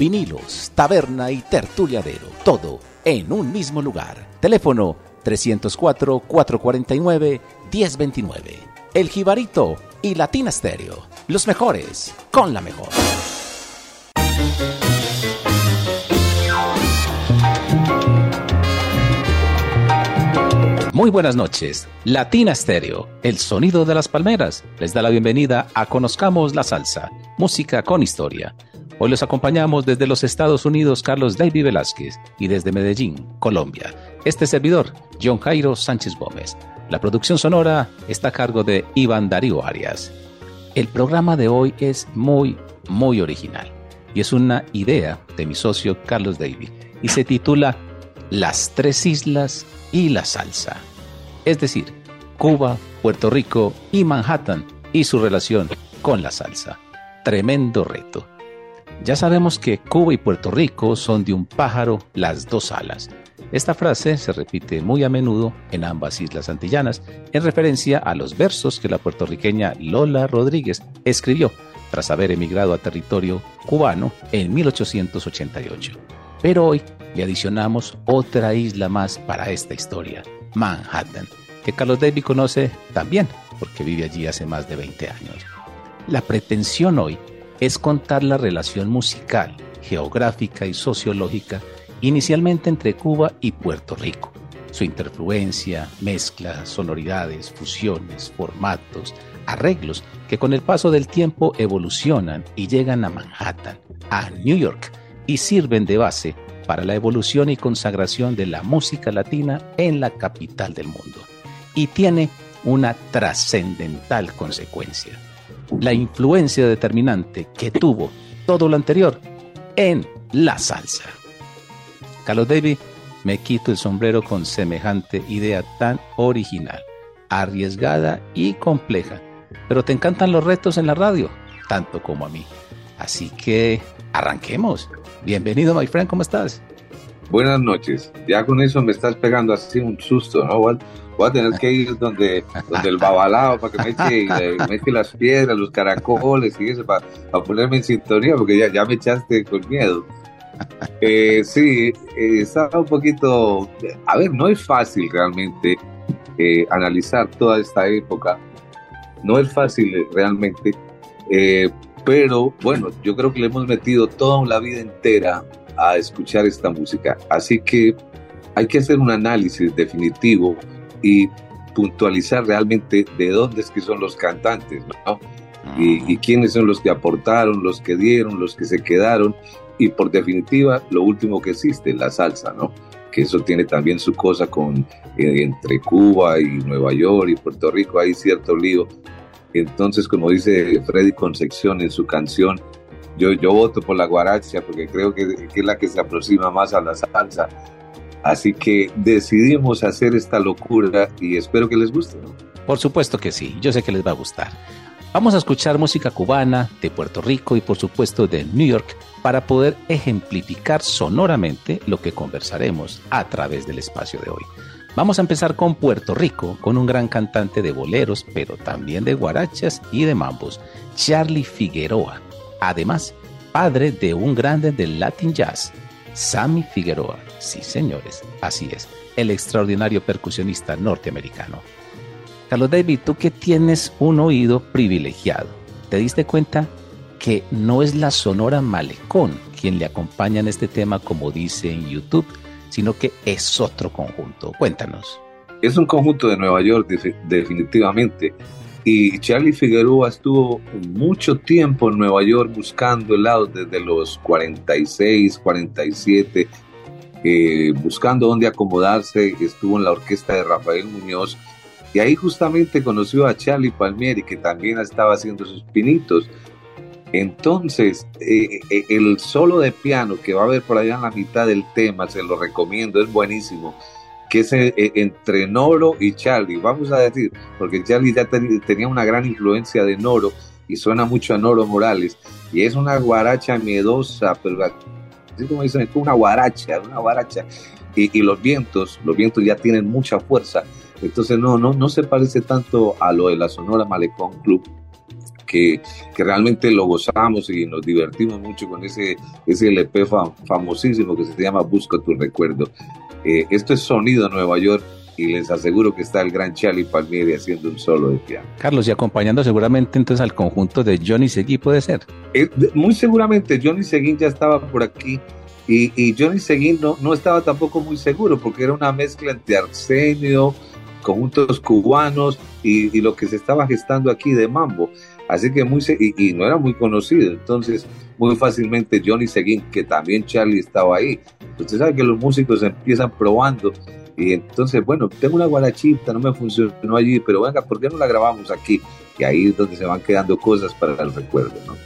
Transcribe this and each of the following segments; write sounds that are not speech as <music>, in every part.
vinilos, taberna y tertuliadero, todo en un mismo lugar. Teléfono 304-449-1029. El Jibarito y Latina Stereo, los mejores con la mejor. Muy buenas noches. Latina Stereo, el sonido de las palmeras, les da la bienvenida a Conozcamos la Salsa, música con historia. Hoy los acompañamos desde los Estados Unidos Carlos David Velázquez y desde Medellín, Colombia. Este servidor, John Jairo Sánchez Gómez. La producción sonora está a cargo de Iván Darío Arias. El programa de hoy es muy, muy original y es una idea de mi socio Carlos David y se titula Las tres islas y la salsa es decir, Cuba, Puerto Rico y Manhattan y su relación con la salsa. Tremendo reto. Ya sabemos que Cuba y Puerto Rico son de un pájaro las dos alas. Esta frase se repite muy a menudo en ambas islas antillanas en referencia a los versos que la puertorriqueña Lola Rodríguez escribió tras haber emigrado a territorio cubano en 1888. Pero hoy le adicionamos otra isla más para esta historia, Manhattan, que Carlos David conoce también, porque vive allí hace más de 20 años. La pretensión hoy es contar la relación musical, geográfica y sociológica inicialmente entre Cuba y Puerto Rico, su interfluencia, mezcla, sonoridades, fusiones, formatos, arreglos que con el paso del tiempo evolucionan y llegan a Manhattan, a New York y sirven de base para la evolución y consagración de la música latina en la capital del mundo. Y tiene una trascendental consecuencia, la influencia determinante que tuvo todo lo anterior en la salsa. Carlos David, me quito el sombrero con semejante idea tan original, arriesgada y compleja, pero te encantan los retos en la radio, tanto como a mí. Así que arranquemos. Bienvenido, my friend, ¿cómo estás? Buenas noches. Ya con eso me estás pegando así un susto, ¿no? Voy a, tener que ir donde, donde el babalao para que me eche, las piedras, los caracoles y eso, para, ponerme en sintonía, porque ya, ya me echaste con miedo. Eh, sí, eh, estaba un poquito. A ver, no es fácil realmente eh, analizar toda esta época. No es fácil realmente. Pero bueno, yo creo que le hemos metido toda la vida entera a escuchar esta música. Así que hay que hacer un análisis definitivo y puntualizar realmente de dónde es que son los cantantes, ¿no? Y, y, quiénes son los que aportaron, los que dieron, los que se quedaron, y por definitiva, lo último que existe, la salsa, ¿no? Que eso tiene también su cosa con eh, entre Cuba y Nueva York y Puerto Rico, hay cierto lío entonces, como dice Freddy Concepción en su canción, yo, yo voto por la guaracha porque creo que, es la que se aproxima más a la salsa. Así que decidimos hacer esta locura y espero que les guste. Por supuesto que sí, yo sé que les va a gustar. Vamos a escuchar música cubana, de Puerto Rico y por supuesto de New York para poder ejemplificar sonoramente lo que conversaremos a través del espacio de hoy. Vamos a empezar con Puerto Rico, con un gran cantante de boleros, pero también de guarachas y de mambos, Charlie Figueroa. Además, padre de un grande del Latin Jazz, Sammy Figueroa. Sí, señores, así es, el extraordinario percusionista norteamericano. Carlos David, tú que tienes un oído privilegiado, ¿te diste cuenta que no es la Sonora Malecón quien le acompaña en este tema como dice en YouTube, sino que es otro conjunto. Cuéntanos. Es un conjunto de Nueva York, definitivamente. Y Charlie Figueroa estuvo mucho tiempo en Nueva York buscando helados desde los 46, 47, eh, buscando dónde acomodarse. Estuvo en la orquesta de Rafael Muñoz. Y ahí justamente conoció a Charlie Palmieri, que también estaba haciendo sus pinitos. Entonces, eh, eh, el solo de piano que va a haber por allá en la mitad del tema, se lo recomiendo, es buenísimo, que es eh, entre Noro y Charlie, vamos a decir, porque Charlie ya tenía una gran influencia de Noro y suena mucho a Noro Morales, y es una guaracha miedosa, pero así como dicen, es una guaracha, una guaracha, y, los vientos, los vientos ya tienen mucha fuerza, entonces no, no, no se parece tanto a lo de la Sonora Malecón Club, que, que, realmente lo gozamos y nos divertimos mucho con ese, ese LP famosísimo que se llama Busco tu recuerdo. Eh, esto es Sonido Nueva York y les aseguro que está el gran Charlie Palmieri haciendo un solo de piano. Carlos, y acompañando seguramente entonces al conjunto de Johnny Seguí, puede ser. Eh, muy seguramente Johnny Seguín ya estaba por aquí y, y Johnny Seguín no, no estaba tampoco muy seguro porque era una mezcla entre Arsenio, conjuntos cubanos y, y, lo que se estaba gestando aquí de mambo. Así que muy, y, no era muy conocido, entonces muy fácilmente Johnny Seguín, que también Charlie estaba ahí. Usted sabe que los músicos empiezan probando y entonces, bueno, tengo una guarachita, no me funcionó allí, pero venga, ¿por qué no la grabamos aquí? Y ahí es donde se van quedando cosas para el recuerdo, ¿no?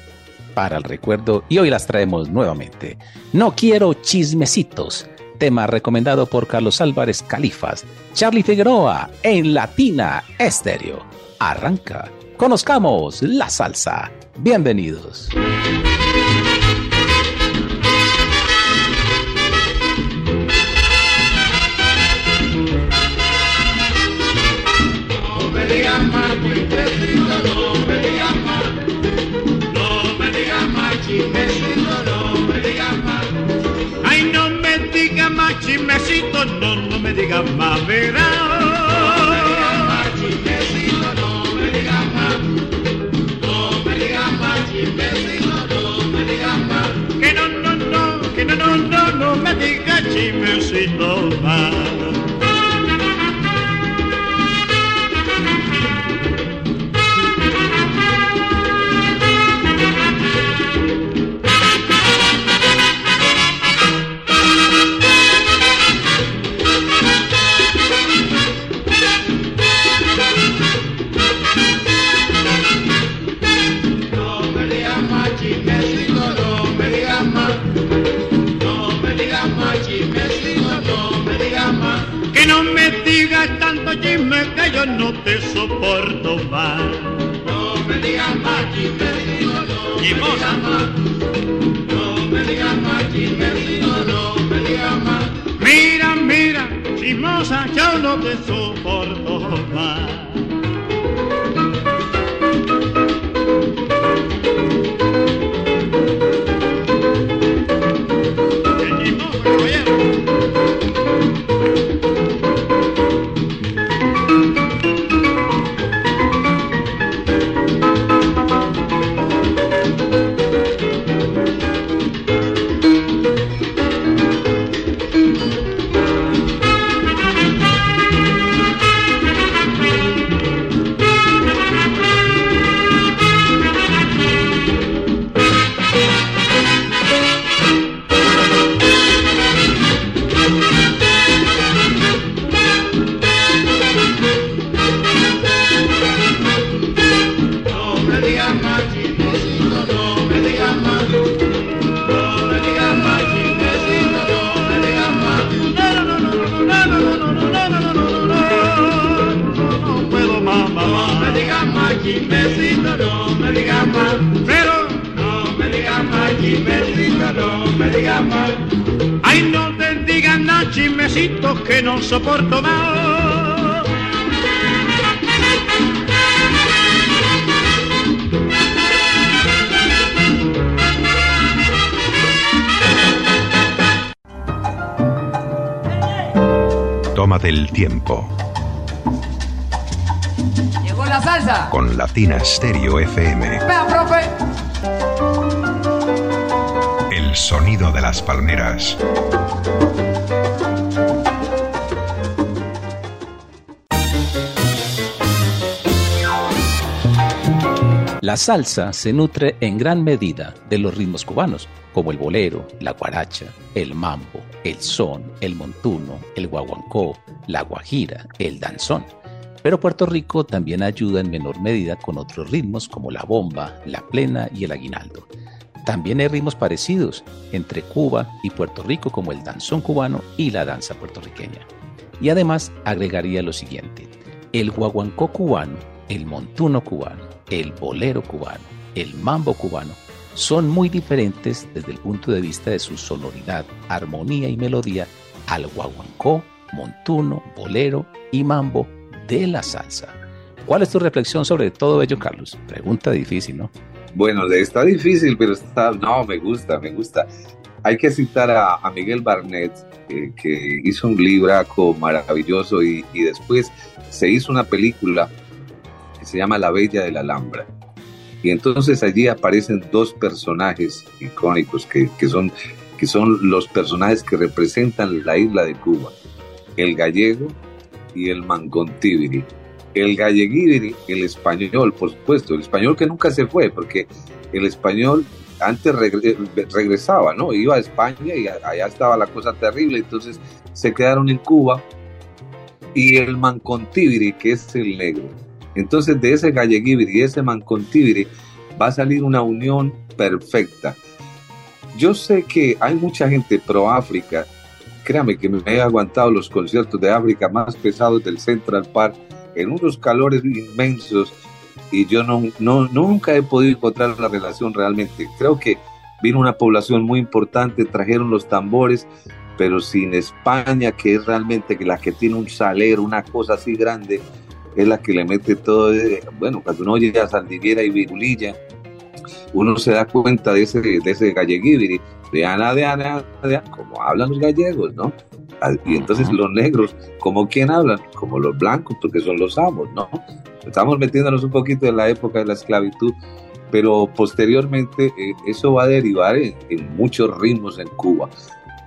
Para el recuerdo, y hoy las traemos nuevamente. No quiero chismecitos, tema recomendado por Carlos Álvarez Califas, Charlie Figueroa en Latina Estéreo. Arranca. Conozcamos la salsa. Bienvenidos. No me digas más, chismecito, no me digas más. No me digas más, chismecito, no me digas más. Ay, no me digas más, chismecito, no, no me digas más, verás. Digas chismecito más. que Tómate el tiempo. Llegó la salsa. Con Latina Stereo FM. Vea, profe. El sonido de las palmeras. La salsa se nutre en gran medida de los ritmos cubanos, como el bolero, la guaracha, el mambo, el son, el montuno, el guaguancó, la guajira, el danzón. Pero Puerto Rico también ayuda en menor medida con otros ritmos como la bomba, la plena y el aguinaldo. También hay ritmos parecidos entre Cuba y Puerto Rico como el danzón cubano y la danza puertorriqueña. Y además agregaría lo siguiente, el guaguancó cubano, el montuno cubano, el bolero cubano, el mambo cubano son muy diferentes desde el punto de vista de su sonoridad, armonía y melodía al guaguancó, montuno, bolero y mambo de la salsa. ¿Cuál es tu reflexión sobre todo ello, Carlos? Pregunta difícil, ¿no? Bueno, está difícil, pero está, no, me gusta, me gusta. Hay que citar a, Miguel Barnett, eh, que hizo un libraco maravilloso y, después se hizo una película que se llama La Bella de la Alhambra. Y entonces allí aparecen dos personajes icónicos que, que, son, que son los personajes que representan la isla de Cuba, el gallego y el mangontibiri. El galleguibiri, el español, por supuesto, el español que nunca se fue, porque el español antes regresaba, ¿no? Iba a España y allá estaba la cosa terrible, entonces se quedaron en Cuba. Y el mancontibiri, que es el negro, entonces de ese galleguibiri y ese mancontibiri va a salir una unión perfecta. Yo sé que hay mucha gente pro África. Créame que me he aguantado los conciertos de África más pesados del Central Park en unos calores inmensos y yo no, no, nunca he podido encontrar la relación realmente. Creo que vino una población muy importante, trajeron los tambores, pero sin España, que es realmente la que tiene un salero, una cosa así grande, es la que le mete todo, bueno, cuando uno oye a Saldiguera y Virulilla, uno se da cuenta de ese, de ese de Ana, de Ana, de Ana, como hablan los gallegos, ¿no? Y entonces los negros, ¿como quién hablan? Como los blancos, porque son los amos, ¿no? Estamos metiéndonos un poquito en la época de la esclavitud, pero posteriormente eh, eso va a derivar en, muchos ritmos en Cuba.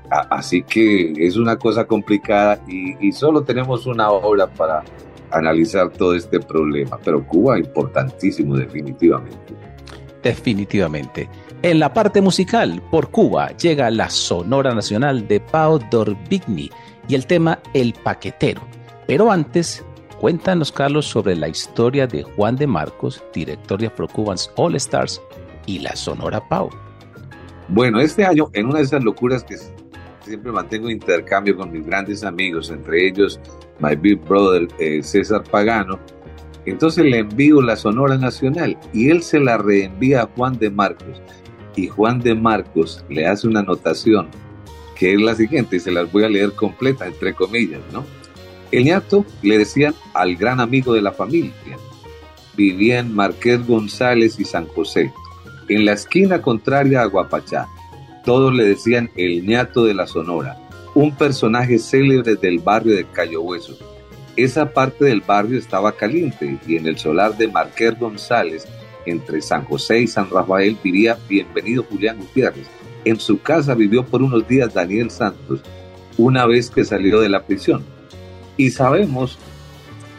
así que es una cosa complicada y, y solo tenemos una hora para analizar todo este problema, pero Cuba importantísimo definitivamente. Definitivamente. En la parte musical, por Cuba llega la Sonora Nacional de Pau Dorbigny y el tema El Paquetero. Pero antes, cuéntanos, Carlos, sobre la historia de Juan de Marcos, director de Afro Cubans All Stars, y la Sonora Pau. Bueno, este año, en una de esas locuras que siempre mantengo intercambio con mis grandes amigos, entre ellos my big brother eh, César Pagano. Entonces le envío la Sonora Nacional y él se la reenvía a Juan de Marcos. Y Juan de Marcos le hace una anotación que es la siguiente, y se las voy a leer completa, entre comillas, ¿no? El ñato le decían al gran amigo de la familia. Vivía en Marqués González y San José, en la esquina contraria a Guapachá. Todos le decían el ñato de la Sonora un personaje célebre del barrio de Cayo Hueso. Esa parte del barrio estaba caliente y en el solar de Marquer González, entre San José y San Rafael, vivía bienvenido Julián Gutiérrez. En su casa vivió por unos días Daniel Santos, una vez que salió de la prisión. Y sabemos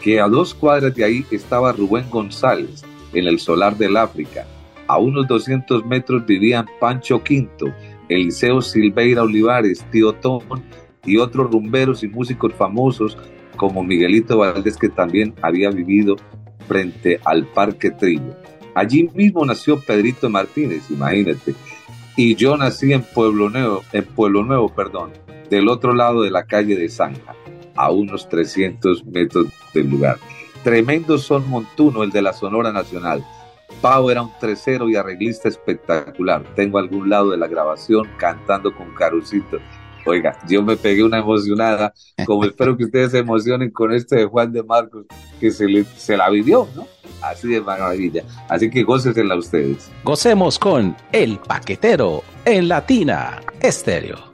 que a dos cuadras de ahí estaba Rubén González, en el solar del África. A unos 200 metros vivían Pancho Quinto, Eliseo Silveira Olivares, Tío Tom y otros rumberos y músicos famosos como Miguelito Valdés que también había vivido frente al Parque Trillo. Allí mismo nació Pedrito Martínez, imagínate. Y yo nací en Pueblo Nuevo, en Pueblo Nuevo, perdón, del otro lado de la calle de Zanja, a unos 300 metros del lugar. Tremendo son montuno el de la Sonora Nacional Pau era un tercero y arreglista espectacular. Tengo algún lado de la grabación cantando con Carucito. Oiga, yo me pegué una emocionada, como espero que ustedes se emocionen con este de Juan de Marcos, que se, se la vivió, ¿no? Así de maravilla. Así que gócesela ustedes. Gocemos con El Paquetero en Latina Estéreo.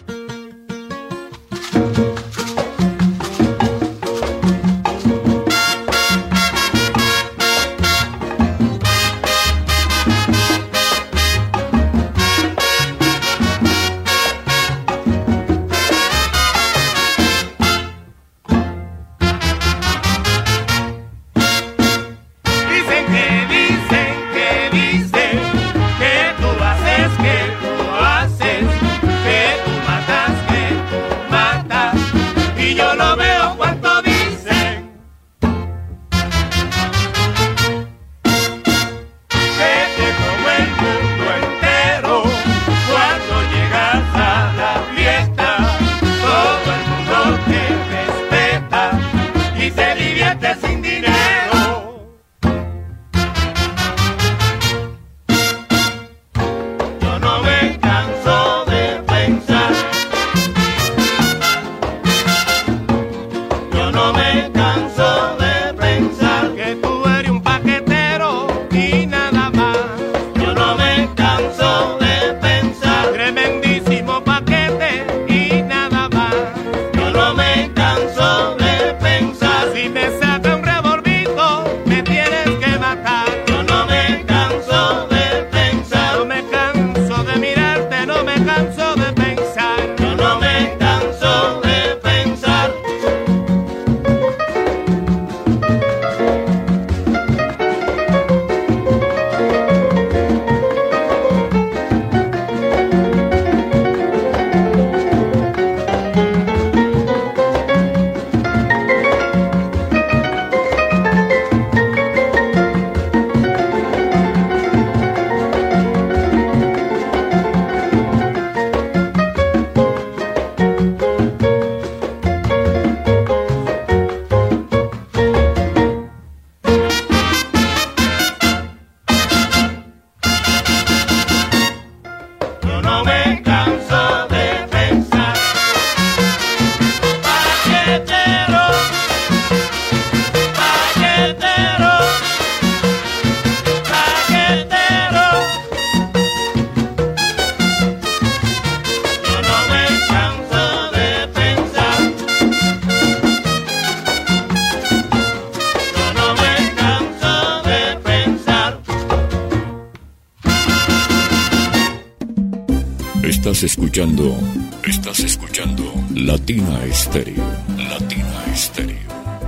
Estás escuchando Latina Estéreo, Latina Estéreo,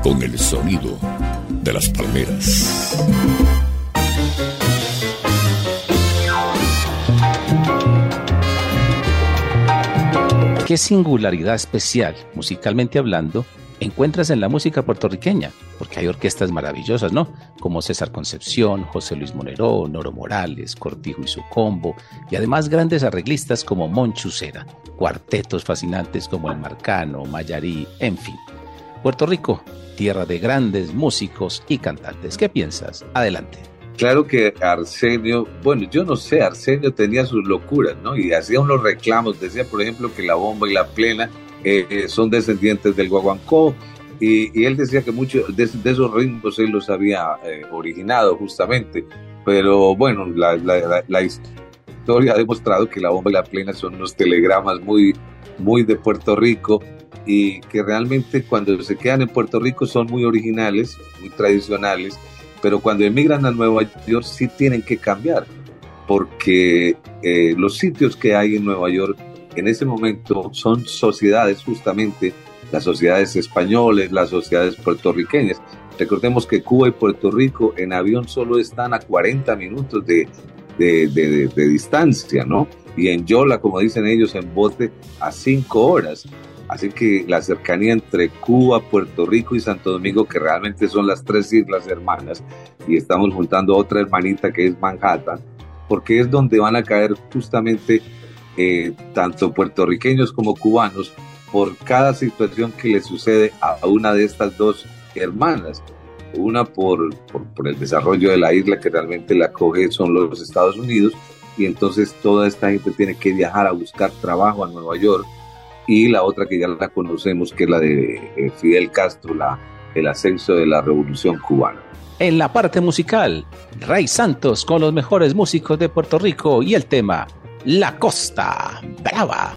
con el sonido de las palmeras. ¿Qué singularidad especial, musicalmente hablando, encuentras en la música puertorriqueña? Hay orquestas maravillosas, ¿no? Como César Concepción, José Luis Monero, Noro Morales, Cortijo y su combo, y además grandes arreglistas como Monchucera, cuartetos fascinantes como El Marcano, Mayarí, en fin. Puerto Rico, tierra de grandes músicos y cantantes. ¿Qué piensas? Adelante. Claro que Arsenio, bueno, yo no sé, Arsenio tenía sus locuras, ¿no? Y hacía unos reclamos, decía, por ejemplo, que la bomba y la plena eh, eh, son descendientes del guaguancó, y, él decía que muchos de, esos ritmos él los había eh, originado justamente, pero bueno, la, historia ha demostrado que la bomba y la plena son unos telegramas muy, muy de Puerto Rico, y que realmente cuando se quedan en Puerto Rico son muy originales, muy tradicionales, pero cuando emigran a Nueva York sí tienen que cambiar, porque eh, los sitios que hay en Nueva York en ese momento son sociedades justamente, las sociedades españoles, las sociedades puertorriqueñas. Recordemos que Cuba y Puerto Rico en avión solo están a 40 minutos de, de, de distancia, ¿no? Y en Yola, como dicen ellos, en bote a 5 horas. Así que la cercanía entre Cuba, Puerto Rico y Santo Domingo, que realmente son las tres islas hermanas, y estamos juntando otra hermanita que es Manhattan, porque es donde van a caer justamente eh, tanto puertorriqueños como cubanos por cada situación que le sucede a una de estas dos hermanas. Una por, por, por el desarrollo de la isla que realmente la coge son los Estados Unidos y entonces toda esta gente tiene que viajar a buscar trabajo a Nueva York y la otra que ya la conocemos, que es la de eh, Fidel Castro, la, el ascenso de la revolución cubana. En la parte musical, Ray Santos con los mejores músicos de Puerto Rico y el tema La Costa Brava.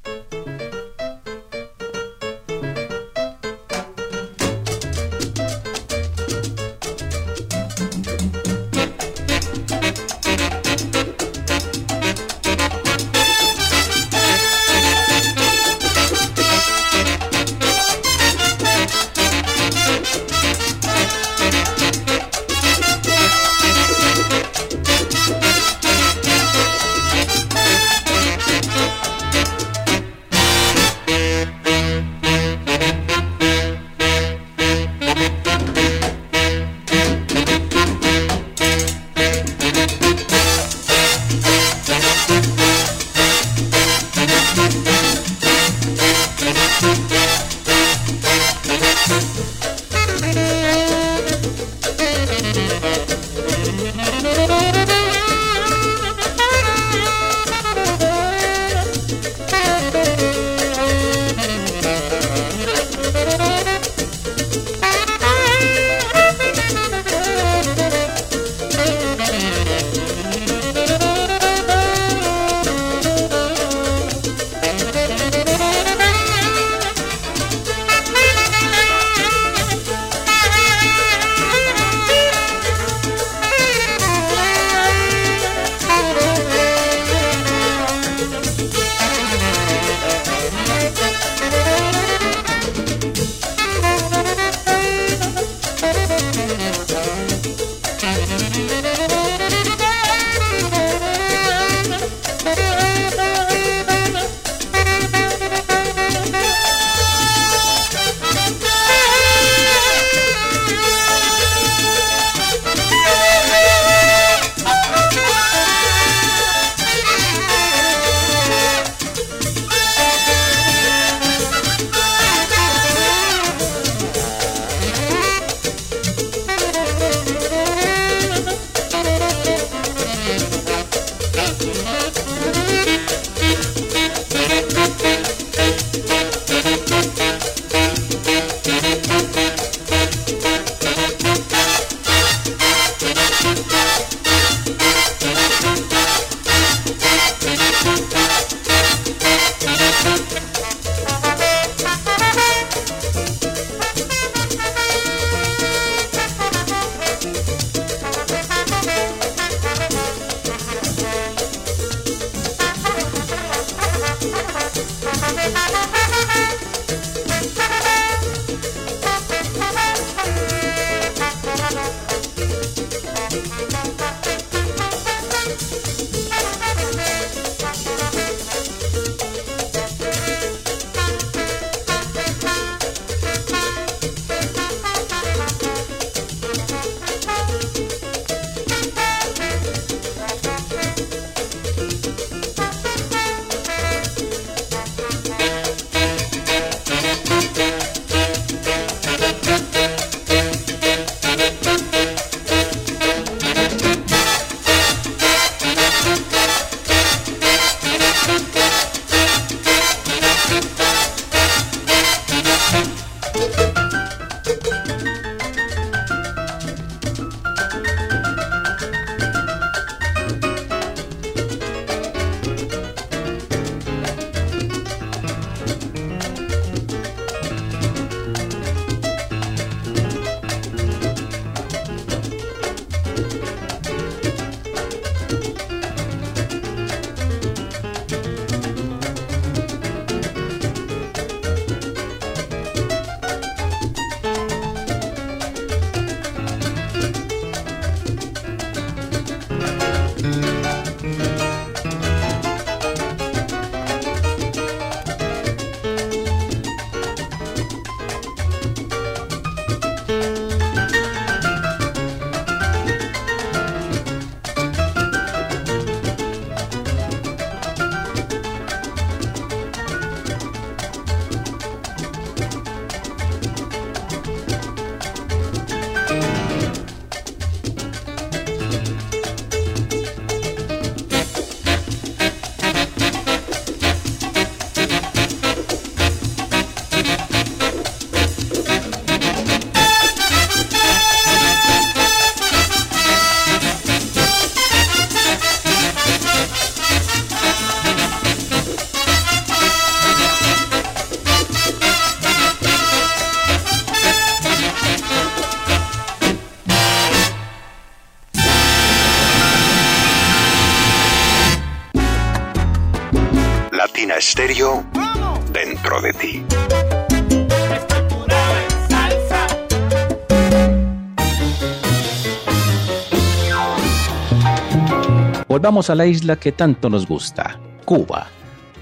Volvamos a la isla que tanto nos gusta, Cuba.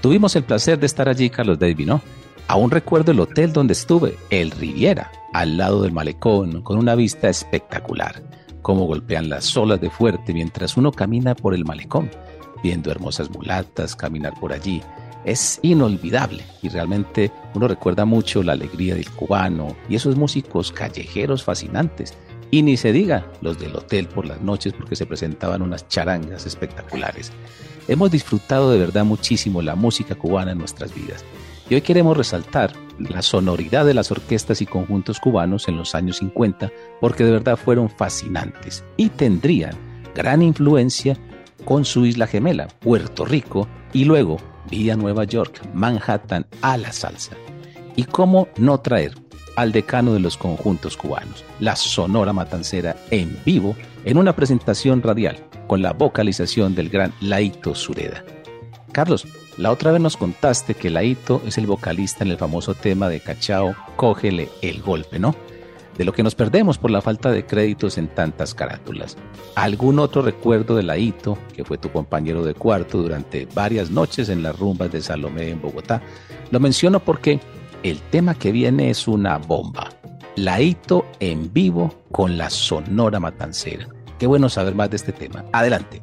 Tuvimos el placer de estar allí, Carlos David, ¿no? Aún recuerdo el hotel donde estuve, el Riviera, al lado del malecón, con una vista espectacular. Cómo golpean las olas de fuerte mientras uno camina por el malecón, viendo hermosas mulatas caminar por allí. Es inolvidable y realmente uno recuerda mucho la alegría del cubano y esos músicos callejeros fascinantes y ni se diga los del hotel por las noches porque se presentaban unas charangas espectaculares. Hemos disfrutado de verdad muchísimo la música cubana en nuestras vidas. Y hoy queremos resaltar la sonoridad de las orquestas y conjuntos cubanos en los años 50 porque de verdad fueron fascinantes y tendrían gran influencia con su isla gemela, Puerto Rico, y luego vía Nueva York, Manhattan a la salsa. ¿Y cómo no traer al decano de los conjuntos cubanos, la Sonora Matancera en vivo en una presentación radial con la vocalización del gran Laito Sureda. Carlos, la otra vez nos contaste que Laito es el vocalista en el famoso tema de Cachao, Cógele el golpe, ¿no? De lo que nos perdemos por la falta de créditos en tantas carátulas. ¿Algún otro recuerdo de Laito, que fue tu compañero de cuarto durante varias noches en las rumbas de Salomé en Bogotá? Lo menciono porque el tema que viene es una bomba. Laito en vivo con la Sonora Matancera. Qué bueno saber más de este tema. Adelante.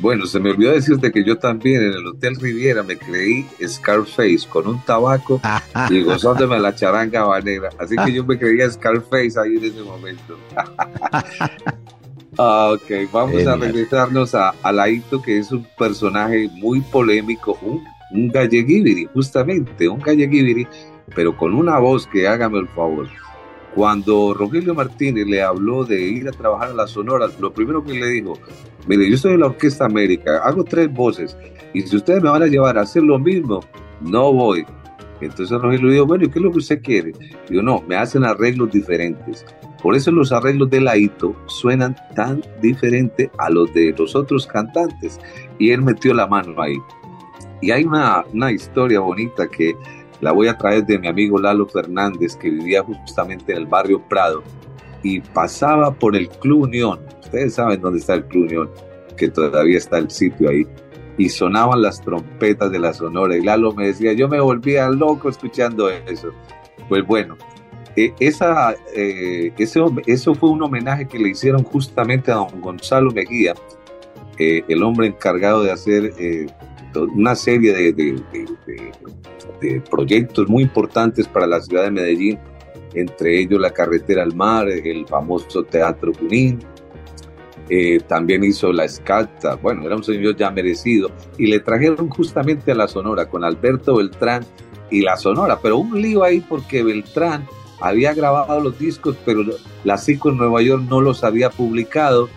Bueno, se me olvidó decirte que yo también en el Hotel Riviera me creí Scarface con un tabaco <laughs> y gozándome la charanga habanera. Así que yo me creía Scarface ahí en ese momento. <laughs> Ah, ok, vamos a regresarnos a, a Laito, que es un personaje muy polémico, un, un galleguibiri, justamente, un galleguibiri pero con una voz que hágame el favor. Cuando Rogelio Martínez le habló de ir a trabajar a la Sonora, lo primero que le dijo, mire, yo soy de la Orquesta América, hago tres voces, y si ustedes me van a llevar a hacer lo mismo, no voy. Entonces Rogelio dijo, bueno, ¿y qué es lo que usted quiere? Digo, no, me hacen arreglos diferentes. Por eso los arreglos de Laito suenan tan diferente a los de los otros cantantes. Y él metió la mano ahí. Y hay una, una historia bonita que la voy a traer de mi amigo Lalo Fernández, que vivía justamente en el barrio Prado y pasaba por el Club Unión. Ustedes saben dónde está el Club Unión, que todavía está el sitio ahí. Y sonaban las trompetas de la Sonora. Y Lalo me decía, yo me volvía loco escuchando eso. Pues bueno, eh, esa, eh, eso fue un homenaje que le hicieron justamente a don Gonzalo Mejía, eh, el hombre encargado de hacer una serie de, proyectos muy importantes para la ciudad de Medellín, entre ellos la carretera al mar, el famoso Teatro Junín, eh, también hizo la escalta, bueno, era un señor ya merecido, y le trajeron justamente a la Sonora con Alberto Beltrán y la Sonora, pero un lío ahí porque Beltrán había grabado los discos, pero la CICO en Nueva York no los había publicado,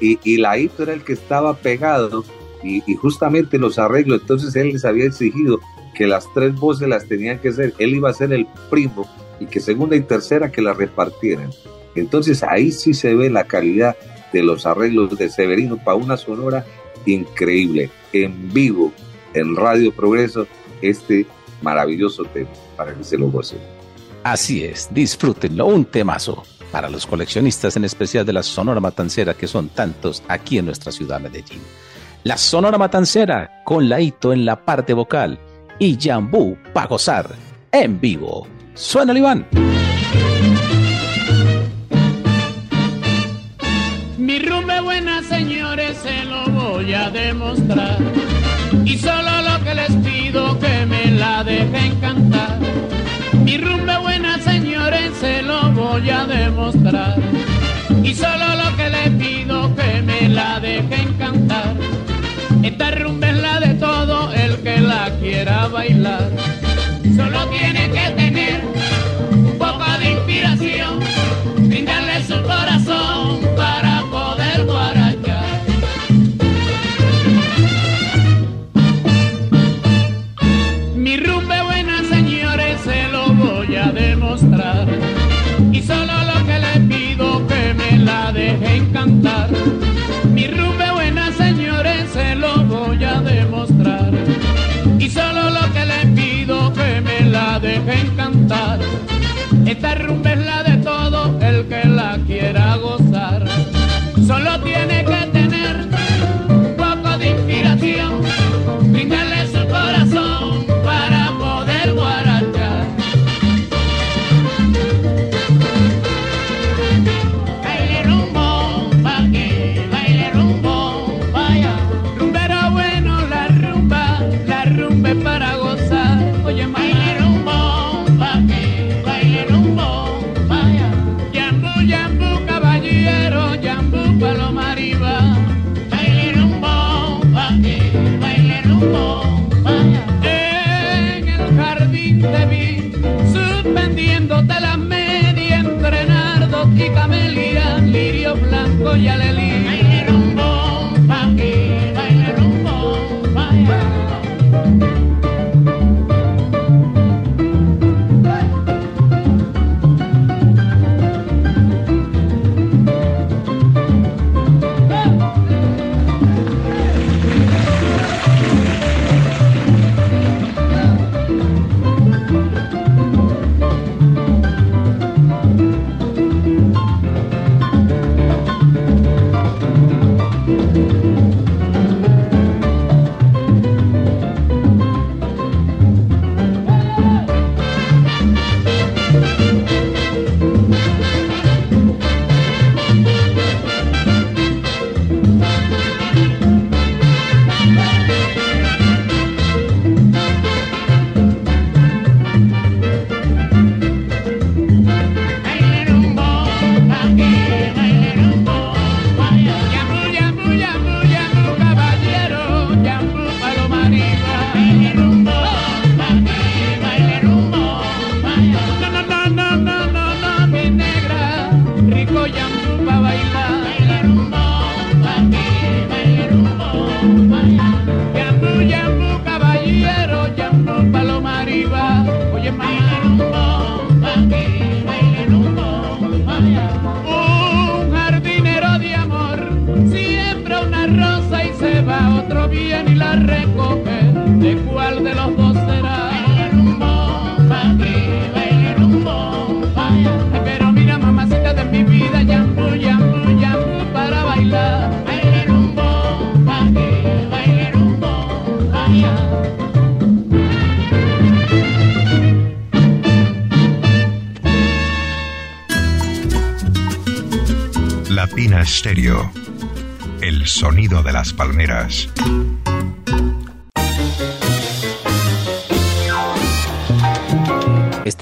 y, y la hito era el que estaba pegado, y, justamente los arreglos, entonces él les había exigido que las tres voces las tenían que ser, él iba a ser el primo y que segunda y tercera que las repartieran. Entonces ahí sí se ve la calidad de los arreglos de Severino para una sonora increíble, en vivo, en Radio Progreso, este maravilloso tema, para que se lo gocen. Así es, disfrútenlo, un temazo para los coleccionistas, en especial de la Sonora Matancera, que son tantos aquí en nuestra ciudad Medellín la Sonora Matancera con Laito en la parte vocal y Jambú para gozar en vivo. Suena el Iván. Mi rumbe buena, señores, se lo voy a demostrar. Y solo lo que les pido que me la dejen cantar. Mi rumbe buena, señores, se lo voy a demostrar. Y solo lo que les pido que me la dejen cantar. Esta rumba la quiera bailar. Solo tiene que tener encantar. Esta rumba es la de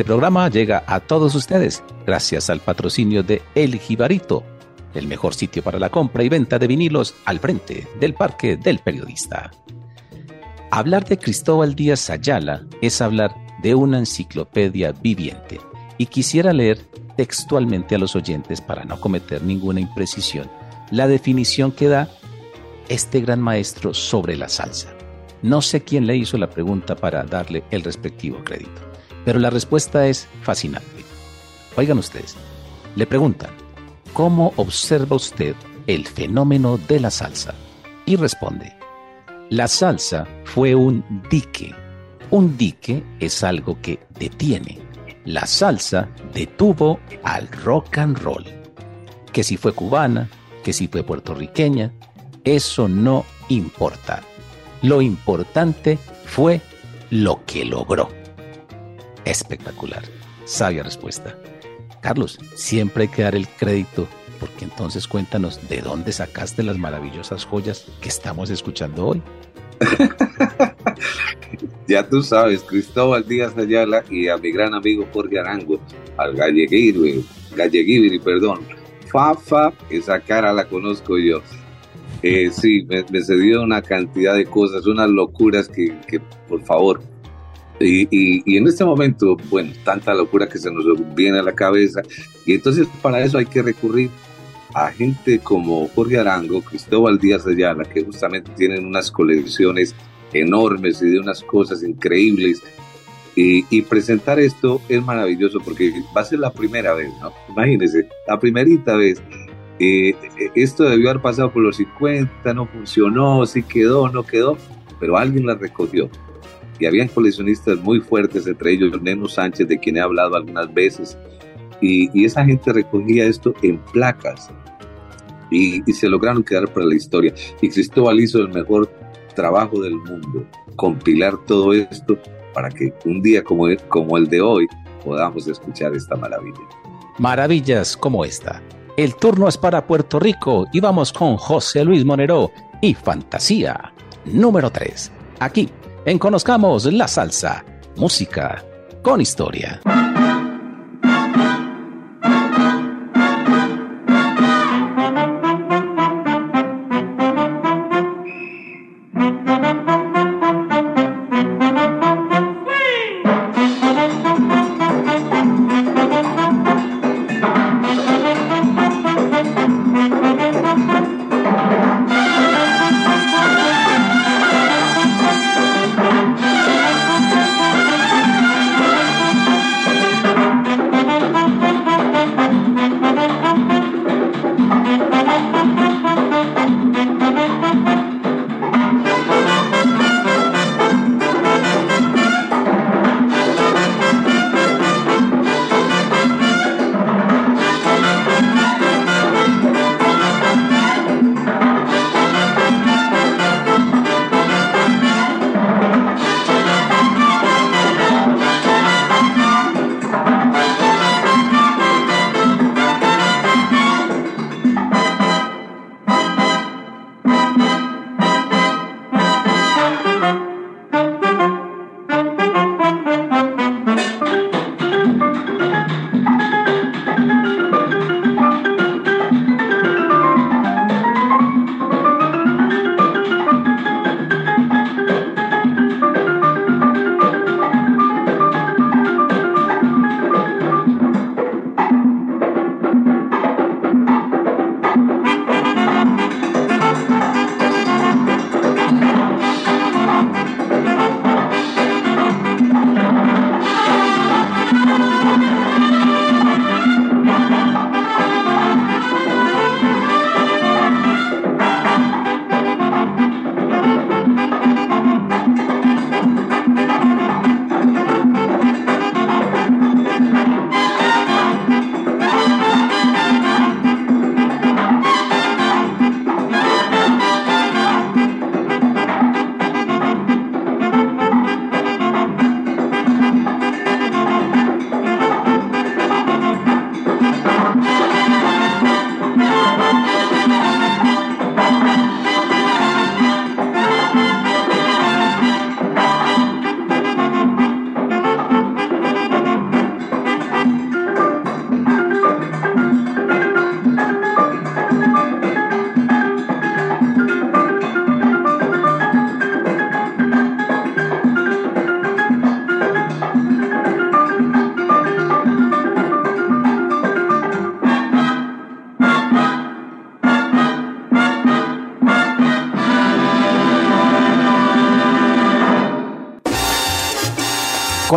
programa llega a todos ustedes gracias al patrocinio de El Jibarito, el mejor sitio para la compra y venta de vinilos al frente del Parque del Periodista. Hablar de Cristóbal Díaz Ayala es hablar de una enciclopedia viviente y quisiera leer textualmente a los oyentes para no cometer ninguna imprecisión la definición que da este gran maestro sobre la salsa. No sé quién le hizo la pregunta para darle el respectivo crédito, pero la respuesta es fascinante. Oigan ustedes, le preguntan, ¿cómo observa usted el fenómeno de la salsa? Y responde, la salsa fue un dique. Un dique es algo que detiene. La salsa detuvo al rock and roll. Que si fue cubana, que si fue puertorriqueña, eso no importa. Lo importante fue lo que logró. Espectacular. Sabia respuesta. Carlos, siempre hay que dar el crédito, porque entonces cuéntanos de dónde sacaste las maravillosas joyas que estamos escuchando hoy. <laughs> Ya tú sabes, Cristóbal Díaz Ayala y a mi gran amigo Jorge Arango, al galleguiri, galleguiri, perdón. Fafa, esa cara la conozco yo. Eh, sí, me, me cedió una cantidad de cosas, unas locuras que por favor. Y, y, y, en este momento, bueno, tanta locura que se nos viene a la cabeza. Y entonces para eso hay que recurrir a gente como Jorge Arango, Cristóbal Díaz Ayala, que justamente tienen unas colecciones enormes y de unas cosas increíbles. Y, presentar esto es maravilloso porque va a ser la primera vez, ¿no? Imagínense, la primerita vez. Eh, esto debió haber pasado por los 50, no funcionó, sí quedó, no quedó, pero alguien la recogió. Y habían coleccionistas muy fuertes, entre ellos Neno Sánchez, de quien he hablado algunas veces, Y, esa gente recogía esto en placas y, se lograron quedar para la historia. Y Cristóbal hizo el mejor trabajo del mundo, compilar todo esto para que un día como, como el de hoy podamos escuchar esta maravilla. Maravillas como esta. El turno es para Puerto Rico y vamos con José Luis Monero y Fantasía número 3. Aquí, en Conozcamos la Salsa, música con historia.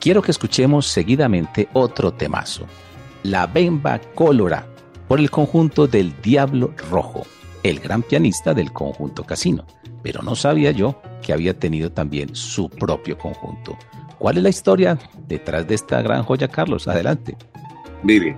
Quiero que escuchemos seguidamente otro temazo, La Bemba Colora, por el conjunto del Diablo Rojo, el gran pianista del conjunto Casino. Pero no sabía yo que había tenido también su propio conjunto. ¿Cuál es la historia detrás de esta gran joya, Carlos? Adelante. Mire,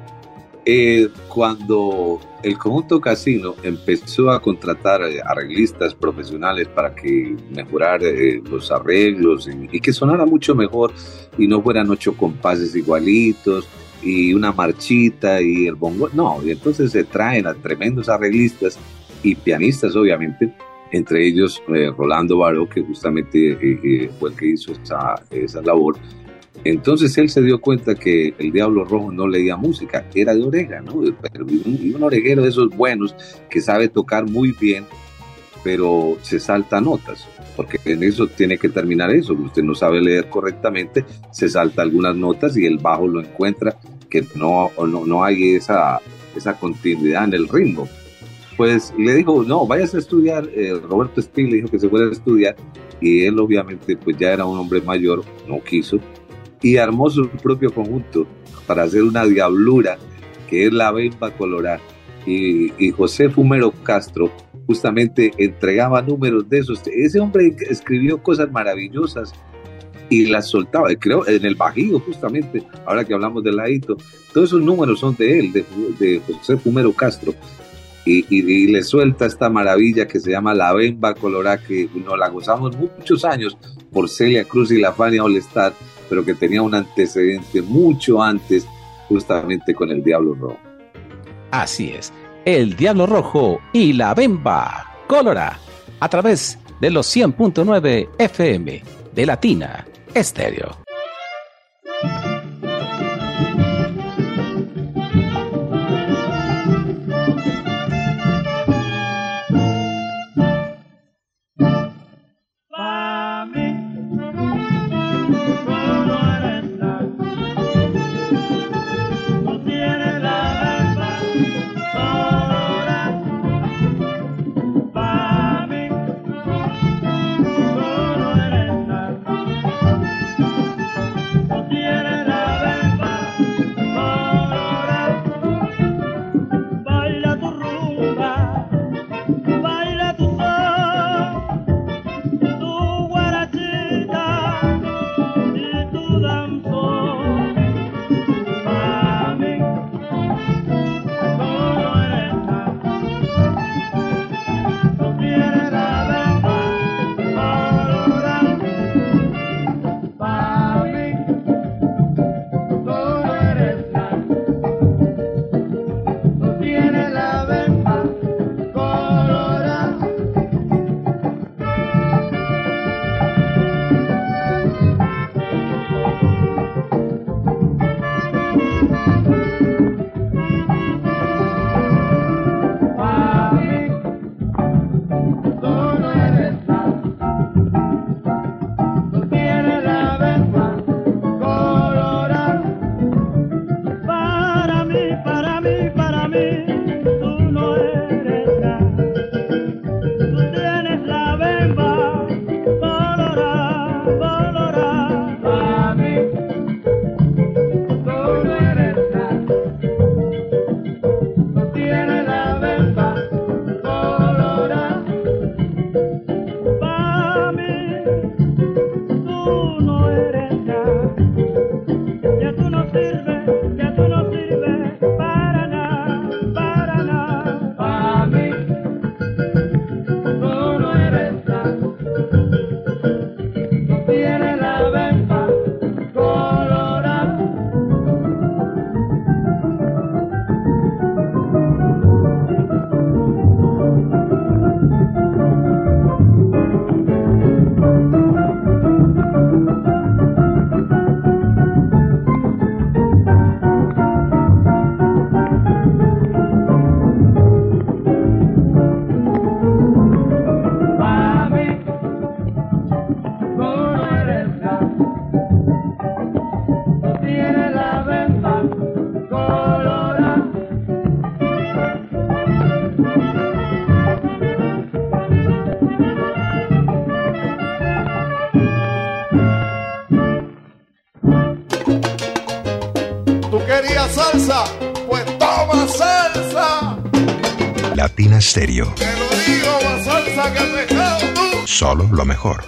eh, cuando el conjunto Casino empezó a contratar eh, arreglistas profesionales para que mejorar eh, los arreglos y, que sonara mucho mejor y no fueran ocho compases igualitos y una marchita y el bongo. No, y entonces se traen a tremendos arreglistas y pianistas, obviamente, entre ellos Rolando Baró, que justamente fue el que hizo esa, esa labor entonces él se dio cuenta que el Diablo Rojo no leía música, era de oreja, ¿no? Pero un, un oreguero de esos buenos que sabe tocar muy bien pero se salta notas, porque en eso tiene que terminar eso, usted no sabe leer correctamente, se salta algunas notas y el bajo lo encuentra que no, no, no hay esa, esa continuidad en el ritmo. Pues le dijo, no, vayas a estudiar, eh, Roberto Spin le dijo que se fuera a estudiar y él obviamente pues ya era un hombre mayor, no quiso, y armó su propio conjunto para hacer una diablura que es la Bemba Colorada. Y, y José Fumero Castro justamente entregaba números de esos. Ese hombre escribió cosas maravillosas y las soltaba, creo, en el Bajío justamente, ahora que hablamos del ladito, todos esos números son de él, de, José Fumero Castro, y, le suelta esta maravilla que se llama La Bemba Colorada, que nos la gozamos muchos años por Celia Cruz y la Fania Olestar, pero que tenía un antecedente mucho antes, justamente con el Diablo Rojo. Así es el Diablo Rojo y la Bemba Colora a través de los 100.9 FM de Latina Estéreo. Estéreo. Solo lo mejor.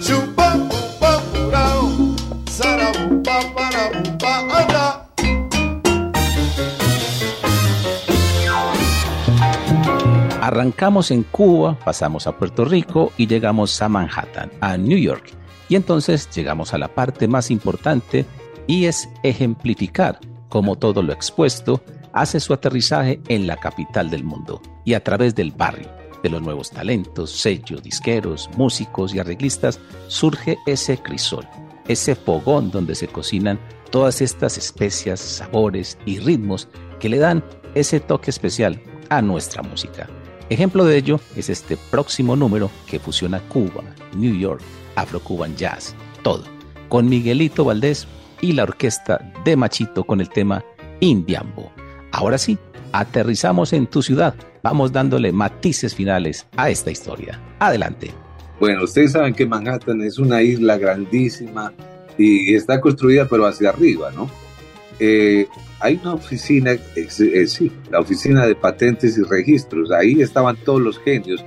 Arrancamos en Cuba, pasamos a Puerto Rico y llegamos a Manhattan, a New York. Y entonces llegamos a la parte más importante y es ejemplificar cómo todo lo expuesto hace su aterrizaje en la capital del mundo y a través del barrio, de los nuevos talentos, sellos, disqueros, músicos y arreglistas, surge ese crisol, ese fogón donde se cocinan todas estas especias, sabores y ritmos que le dan ese toque especial a nuestra música. Ejemplo de ello es este próximo número que fusiona Cuba, New York, Afro-Cuban Jazz, todo, con Miguelito Valdés y la orquesta de Machito con el tema Indiambo. Ahora sí, aterrizamos en tu ciudad. Vamos dándole matices finales a esta historia. Adelante. Bueno, ustedes saben que Manhattan es una isla grandísima y está construida pero hacia arriba, ¿no? Eh, hay una oficina, eh, sí, la oficina de patentes y registros, ahí estaban todos los genios.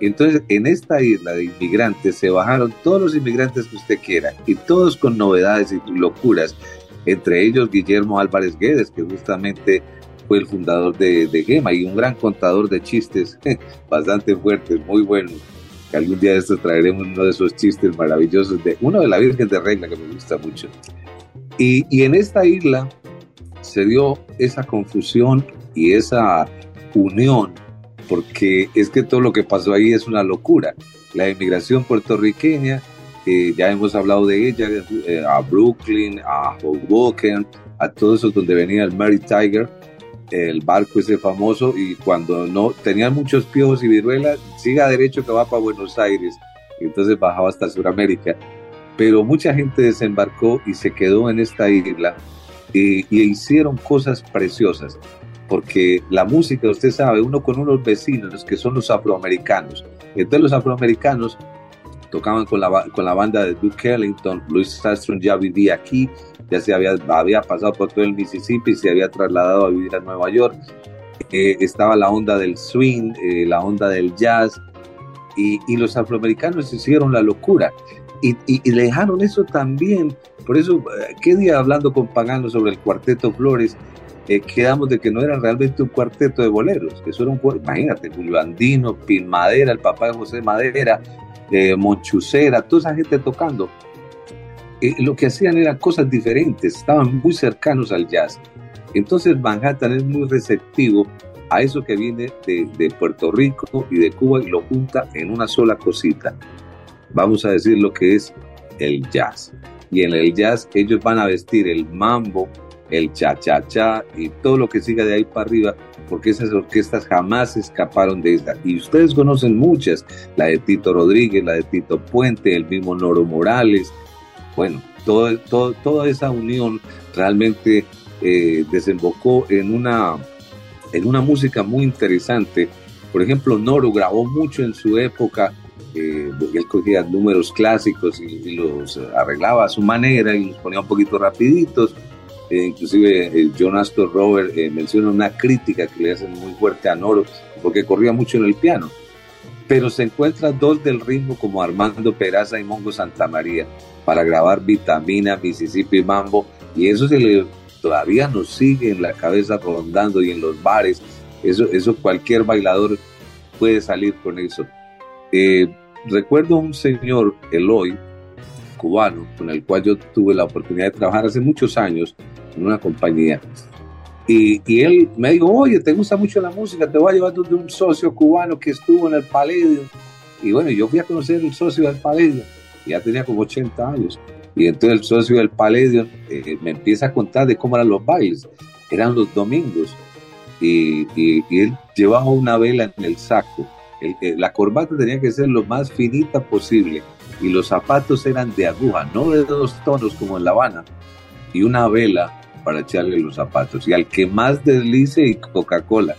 Entonces, en esta isla de inmigrantes se bajaron todos los inmigrantes que usted quiera, y todos con novedades y locuras, entre ellos Guillermo Álvarez Guedes, que justamente fue el fundador de, de Gema y un gran contador de chistes <laughs> bastante fuertes, muy buenos. Que algún día de esto traeremos uno de esos chistes maravillosos, de uno de la Virgen de Regla que me gusta mucho. Y, y en esta isla se dio esa confusión y esa unión, porque es que todo lo que pasó ahí es una locura. La inmigración puertorriqueña, eh, ya hemos hablado de ella, eh, a Brooklyn, a Hoboken, a todos esos donde venía el Mary Tiger, el barco ese famoso, y cuando no tenían muchos piojos y viruelas, siga derecho que va para Buenos Aires, y entonces bajaba hasta Sudamérica. Pero mucha gente desembarcó y se quedó en esta isla y, hicieron cosas preciosas, porque la música, usted sabe, uno con unos vecinos que son los afroamericanos, entonces los afroamericanos tocaban con la, con la banda de Duke Ellington, Louis Armstrong ya vivía aquí, ya se había, había pasado por todo el Mississippi, se había trasladado a vivir a Nueva York, eh, estaba la onda del swing, eh, la onda del jazz, y, y, los afroamericanos hicieron la locura. Y, y, y, dejaron eso también por eso, eh, ¿qué día hablando con Pagano sobre el cuarteto Flores? Eh, quedamos de que no era realmente un cuarteto de boleros, que eso era un imagínate, Julio Andino, Pin Madera, el papá de José Madera, eh, Monchucera, toda esa gente tocando. Eh, lo que hacían eran cosas diferentes, estaban muy cercanos al jazz. Entonces Manhattan es muy receptivo a eso que viene de, de Puerto Rico y de Cuba y lo junta en una sola cosita. Vamos a decir lo que es el jazz y en el jazz ellos van a vestir el mambo, el cha-cha-cha y todo lo que siga de ahí para arriba, porque esas orquestas jamás escaparon de esta. Y ustedes conocen muchas, la de Tito Rodríguez, la de Tito Puente, el mismo Noro Morales. Bueno, todo, todo, toda esa unión realmente eh, desembocó en una, en una música muy interesante. Por ejemplo, Noro grabó mucho en su época eh, él cogía números clásicos y, los arreglaba a su manera y los ponía un poquito rapiditos. Eh, inclusive eh, John Astor Robert eh, menciona una crítica que le hacen muy fuerte a Noro porque corría mucho en el piano. Pero se encuentran dos del ritmo como Armando Peraza y Mongo Santamaría para grabar Vitamina, Mississippi Mambo y eso se le, todavía nos sigue en la cabeza rondando y en los bares. Eso, eso cualquier bailador puede salir con eso. Eh, recuerdo un señor, Eloy, cubano, con el cual yo tuve la oportunidad de trabajar hace muchos años en una compañía. Y, y, él me dijo, oye, te gusta mucho la música, te voy a llevar de un socio cubano que estuvo en el Paledio. Y bueno, yo fui a conocer el socio del Paledio, ya tenía como 80 años. Y entonces el socio del Paledio eh, me empieza a contar de cómo eran los bailes. Eran los domingos. Y, y, y él llevaba una vela en el saco la corbata tenía que ser lo más finita posible y los zapatos eran de aguja, no de dos tonos como en La Habana, y una vela para echarle los zapatos. Y al que más deslice y Coca-Cola.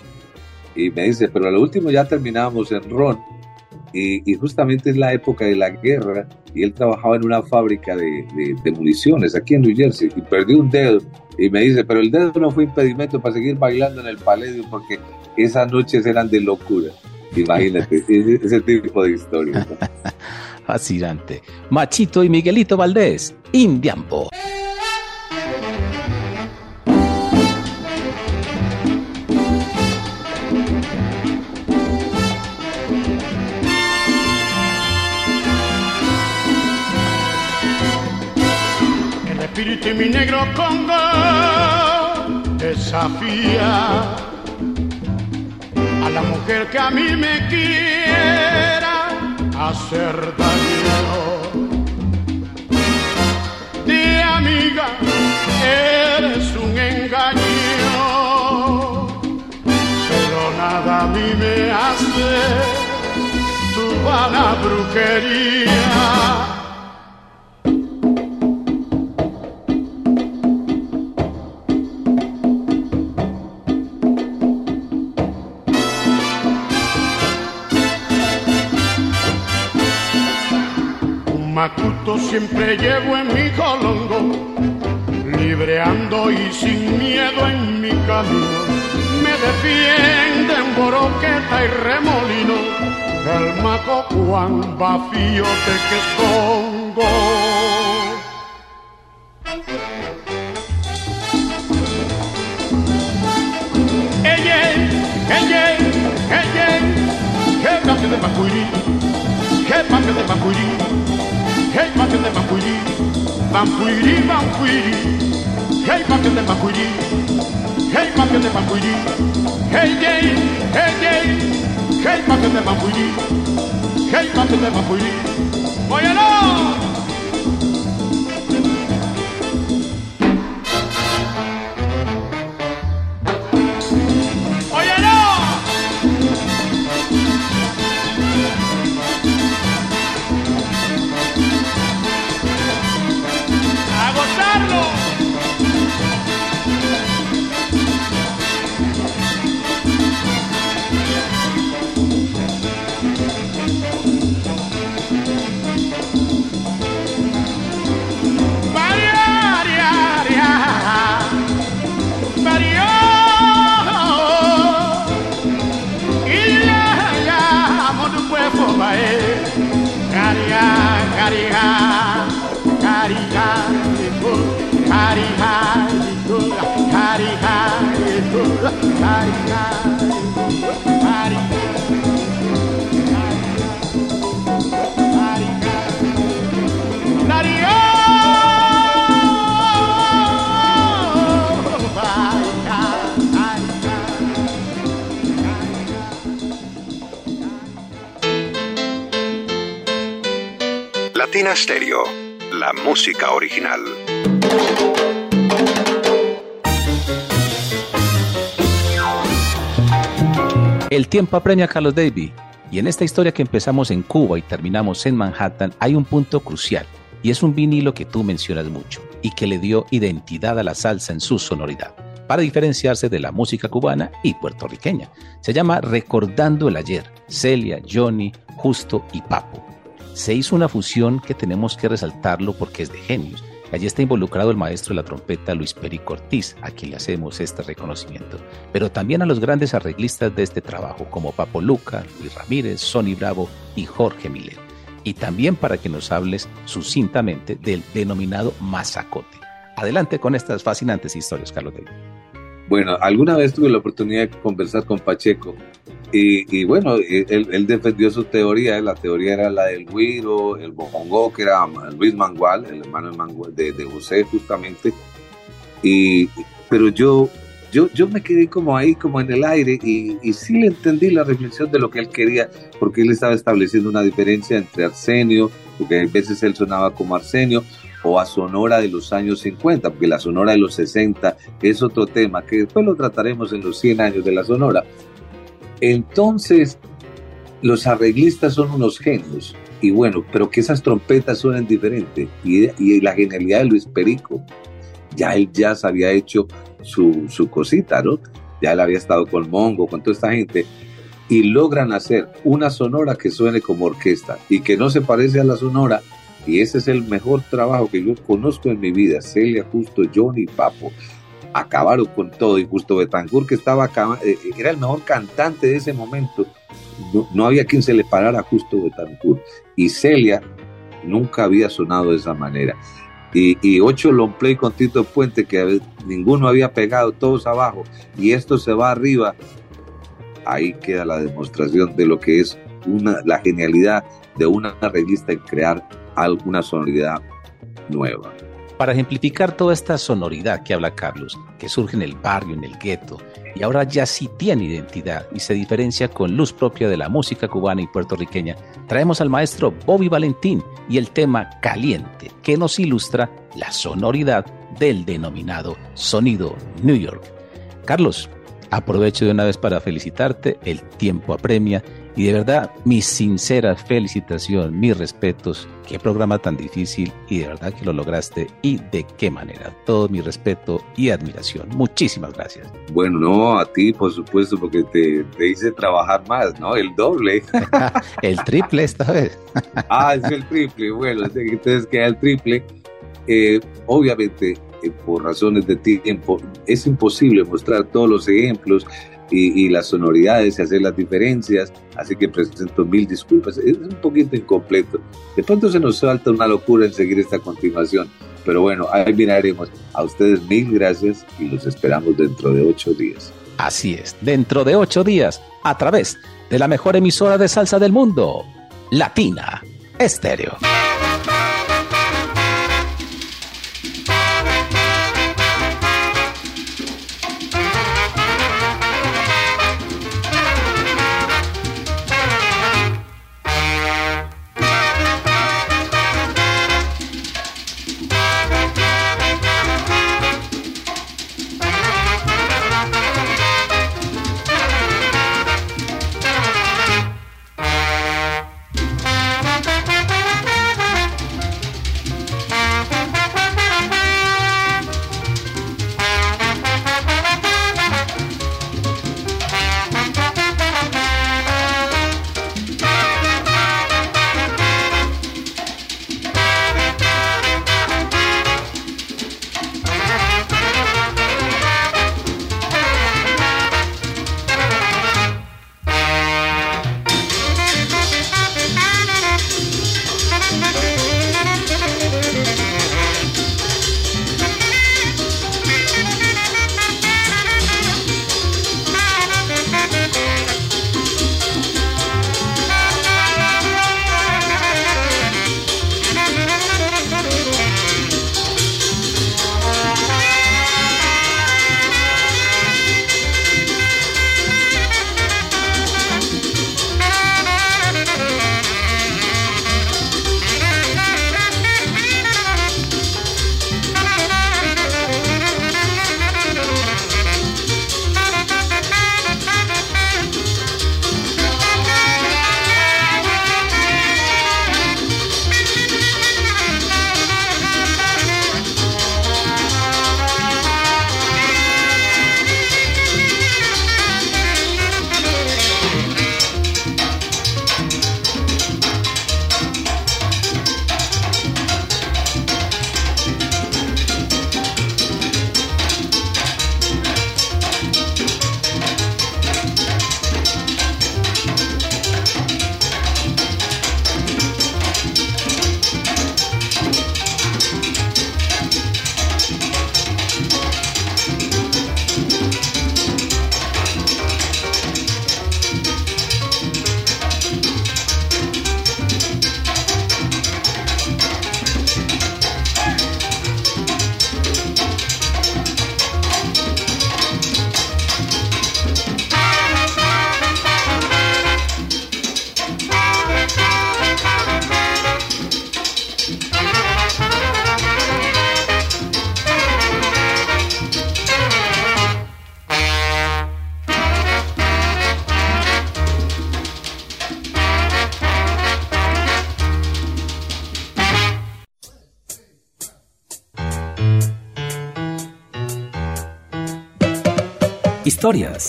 Y me dice, pero lo último ya terminábamos en ron. Y, justamente es la época de la guerra y él trabajaba en una fábrica de, de, municiones aquí en New Jersey y perdió un dedo y me dice, pero el dedo no fue impedimento para seguir bailando en el Paledio porque esas noches eran de locura. Imagínate, <laughs> ese, tipo de historia. <laughs> Fascinante. Machito y Miguelito Valdés, Indiampo. Espíritu y mi negro Congo desafía la mujer que a mí me quiera hacer daño. De amiga, eres un engaño. Perdona nada a mí me hace tu vana brujería. Macuto siempre llevo en mi colongo, libreando y sin miedo en mi camino. Me defienden boroqueta y remolino, el maco Juan vacío de que escongo. Ella, ella, ella, que de macuirí, que de macuirí. Hey, back in the Mapuiri, Mapuiri, Mapuiri. Hey, back in the Mapuiri. Hey, back in the Mapuiri. Hey, day, hey, day. Hey, back in the Mapuiri. Hey, back in the Mapuiri. Voyalons! Latina Stereo, la música original. El tiempo apremia a Carlos Davy. Y en esta historia que empezamos en Cuba y terminamos en Manhattan hay un punto crucial. Y es un vinilo que tú mencionas mucho y que le dio identidad a la salsa en su sonoridad, para diferenciarse de la música cubana y puertorriqueña. Se llama Recordando el Ayer, Celia, Johnny, Justo y Papo se hizo una fusión que tenemos que resaltarlo porque es de genios. Allí está involucrado el maestro de la trompeta Luis Perico Ortiz, a quien le hacemos este reconocimiento, pero también a los grandes arreglistas de este trabajo, como Papo Luca, Luis Ramírez, Sonny Bravo y Jorge Milet. Y también para que nos hables sucintamente del denominado mazacote. Adelante con estas fascinantes historias, Carlos. Bueno, alguna vez tuve la oportunidad de conversar con Pacheco y, bueno, él, defendió su teoría, la teoría era la del Guiro, el Bongo, que era Luis Mangual, el hermano de, de, José justamente, y, pero yo, yo, yo me quedé como ahí, como en el aire, y, y sí le entendí la reflexión de lo que él quería, porque él estaba estableciendo una diferencia entre Arsenio, porque a veces él sonaba como Arsenio, o a Sonora de los años 50, porque la Sonora de los 60 es otro tema que después lo trataremos en los 100 años de la Sonora. Entonces, los arreglistas son unos genios. Y bueno, pero que esas trompetas suenen diferentes. Y, la genialidad de Luis Perico. Ya él ya había hecho su, su cosita, ¿no? Ya él había estado con Mongo, con toda esta gente. Y logran hacer una sonora que suene como orquesta y que no se parece a la sonora. Y ese es el mejor trabajo que yo conozco en mi vida. Celia Justo, Johnny Papo acabaron con todo. Y Justo Betancourt, que estaba eh, eh, era el mejor cantante de ese momento, no, había quien se le parara a Justo Betancourt. Y Celia nunca había sonado de esa manera. Y, ocho long play con Tito Puente, que ninguno había pegado, todos abajo, y esto se va arriba. Ahí queda la demostración de lo que es una, la genialidad de una revista en crear alguna sonoridad nueva. Para ejemplificar toda esta sonoridad que habla Carlos, que surge en el barrio, en el gueto, y ahora ya sí tiene identidad y se diferencia con luz propia de la música cubana y puertorriqueña, traemos al maestro Bobby Valentín y el tema Caliente, que nos ilustra la sonoridad del denominado sonido New York. Carlos, Aprovecho de una vez para felicitarte, el tiempo apremia y de verdad mi sincera felicitación, mis respetos, qué programa tan difícil y de verdad que lo lograste y de qué manera. Todo mi respeto y admiración. Muchísimas gracias. Bueno, no, a ti por supuesto porque te, te hice trabajar más, ¿no? El doble. <laughs> el triple esta vez. <laughs> ah, es el triple, bueno, entonces queda el triple. Eh, obviamente por razones de tiempo, es imposible mostrar todos los ejemplos y, las sonoridades y hacer las diferencias, así que presento mil disculpas. Es un poquito incompleto. De pronto se nos falta una locura en seguir esta continuación, pero bueno, ahí miraremos. A ustedes mil gracias y los esperamos dentro de ocho días. Así es, dentro de ocho días, a través de la mejor emisora de salsa del mundo, Latina Estéreo.